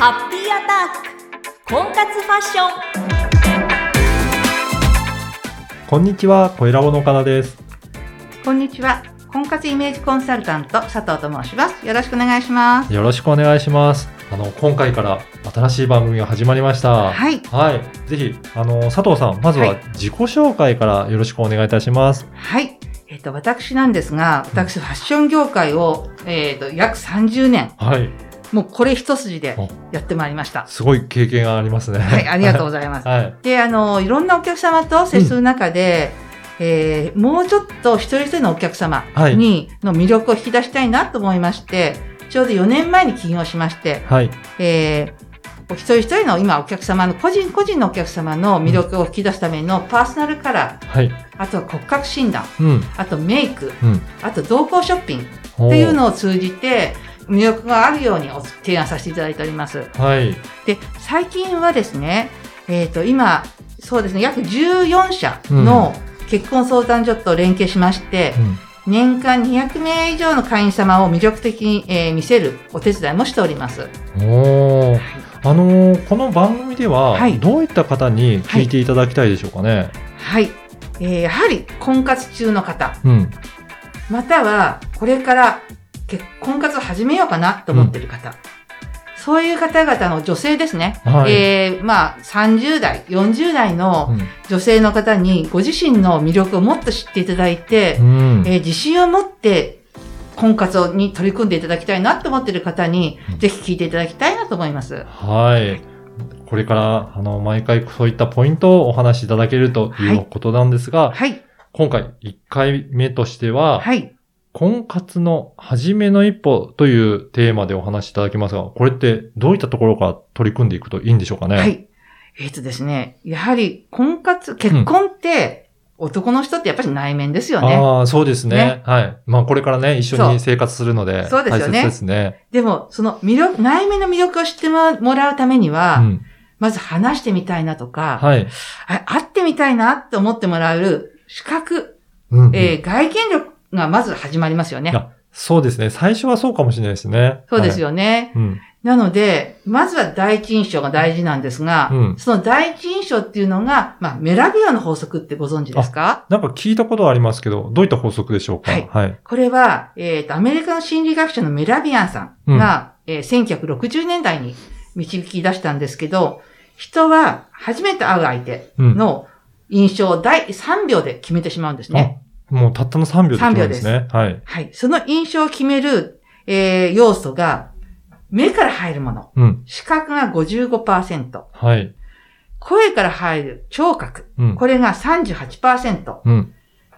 ハッピーアタック婚活ファッションこんにちは、小ラボの岡田です。こんにちは。婚活イメージコンサルタント佐藤と申します。よろしくお願いします。よろしくお願いします。あの、今回から新しい番組が始まりました。はい。はい。ぜひ、あの、佐藤さん、まずははい自己紹介からよろしくお願いいたします。はい。えっ、と、私なんですが、私、ファッション業界を、えっ、と、約30年、はい。もうこれ一筋でおやってまいりました。すごい経験がありますね。はい、ありがとうございます。はい。で、あの、いろんなお客様と接する中で、えーもうちょっと一人一人のお客様はいに、の魅力を引き出したいなと思いまして、ちょうど4年前に起業しまして、はい。えーお一人一人の今お客様の個人個人のお客様の魅力を引き出すためのパーソナルカラー、はい。あとは骨格診断、うん。あとメイク、うん。あと同行ショッピングおーっていうのを通じて魅力があるようにお提案させていただいております。はい。で、最近はですね、えっ、と、今、そうですね、約14社の結婚相談所と連携しまして、うん。年間200名以上の会員様を魅力的に、えー見せるお手伝いもしております。おー。あのーこの番組では、はいどういった方に聞いていただきたいでしょうかね？はい。えーやはり婚活中の方、うん。またはこれから結婚活を始めようかなと思っている方、そういう方々の女性ですね。はいえーまあ、30代、40代のうん女性の方にご自身の魅力をもっと知っていただいて、うん。えー自信を持って婚活に取り組んでいただきたいなと思っている方に、うんぜひ聞いていただきたいなと思います。はい。これから、あの、毎回そういったポイントをお話しいただけるということなんですが、はい。今回1回目としては、はい。婚活の初めの一歩というテーマでお話しいただきますが、これってどういったところから取り組んでいくといいんでしょうかね？は。い。えっ、とですね、やはり婚活、結婚って、男の人ってやっぱり内面ですよね。ああ、そうですねねはい。まあ、これからね、一緒に生活するので、そうですよねですね。でも、その魅力、内面の魅力を知ってもらうためには、うん。まず話してみたいなとか、はい。あ会ってみたいなと思ってもらえる資格、うんうんえー外見力がまず始まりますよね。あそうですね。最初はそうかもしれないですね。そうですよ。よね。うん。なので、まずは第一印象が大事なんですが、うんその第一印象っていうのが、まあ、メラビアの法則ってご存知ですか？なんか聞いたことはありますけど、どういった法則でしょうか？はいはい。これは、えっ、と、アメリカの心理学者のメラビアンさんが、えー1960年代に導き出したんですけど、人は初めて会う相手うん。の印象を第3秒で決めてしまうんですね。あ、もうたったの3秒で決めるんですね。はい。はい。その印象を決める、えー要素が、目から入るもの。うん。視覚が55%。はい。声から入る聴覚。うん。これが38%。うん。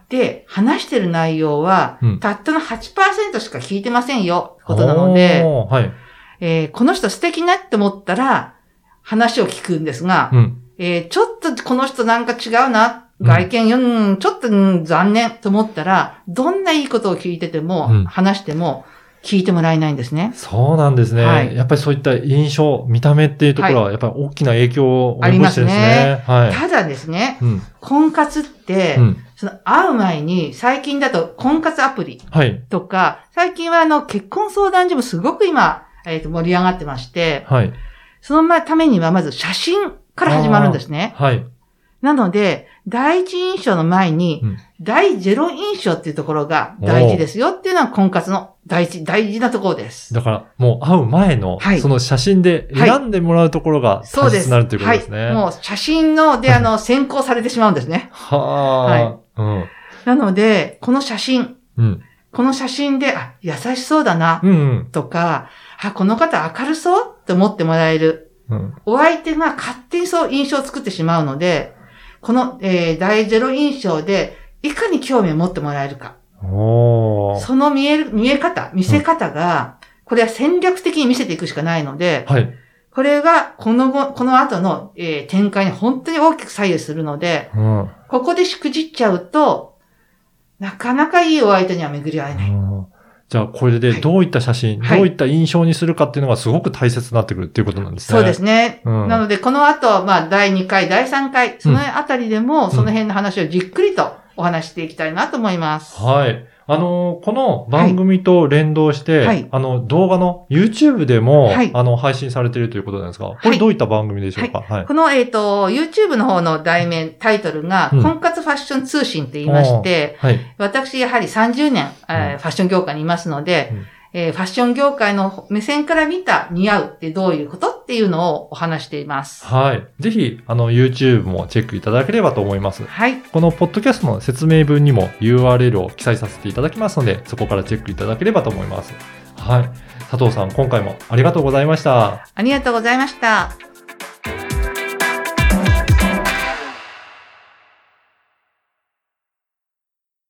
で、話してる内容は、うんたったの8%しか聞いてませんよ、ことなので、はい。えーこの人素敵なって思ったら、話を聞くんですが、うん。えーちょっとこの人なんか違うな、うん外見、うん、ちょっと、うん残念と思ったら、どんないいことを聞いてても、うん話しても、聞いてもらえないんですね。そうなんですね。はいやっぱりそういった印象、見た目っていうところは、やっぱり大きな影響を及ぼしてですね。はい。ただですね、うん。婚活って、うん。その会う前に、最近だと婚活アプリはい。とか、最近はあの結婚相談所もすごく今、えっ、と盛り上がってまして、はい。そのまためにはまず写真から始まるんですね。はい。なので、第一印象の前に、うん第ゼロ印象っていうところが大事ですよっていうのは婚活の第一、大事なところです。だから、もう会う前の、はいその写真で選んでもらうところがそうです。大切になるということですね。はい。もう写真の、で、あの、先行されてしまうんですね。はあ。うん。なので、この写真、うん。この写真で、あ、優しそうだな、うん。とか、あ、この方明るそうって思ってもらえる。うん。お相手が勝手にそう印象を作ってしまうので、この、えー第ゼロ印象で、いかに興味を持ってもらえるか。その見える、見え方、見せ方が、これは戦略的に見せていくしかないので、はい。これがこの後、この後の、えー展開に本当に大きく左右するので、うん。ここでしくじっちゃうと、なかなかいいお相手には巡り合えない。うんじゃあ、これでどういった写真、はいどういった印象にするかっていうのがすごく大切になってくるっていうことなんですね。そうですね。うんなので、この後、まあ、第2回、第3回、そのあたりでも、その辺の話をじっくりとお話ししていきたいなと思います。はい。ああの、この番組と連動して、はい。あの、動画の YouTube でも、はい。あの、配信されているということなんですが、これどういった番組でしょうか？はい。この、えっ、と、YouTube の方の題名、タイトルが、うん。婚活ファッション通信と言いまして、はい。私、やはり30年、えーうん。ファッション業界にいますので、うんえーファッション業界の目線から見た似合うってどういうことっていうのをお話しています。はい。ぜひ、あの、YouTube もチェックいただければと思います。はい。このポッドキャストの説明文にも URL を記載させていただきますので、そこからチェックいただければと思います。はい。佐藤さん、今回もありがとうございました。ありがとうございました。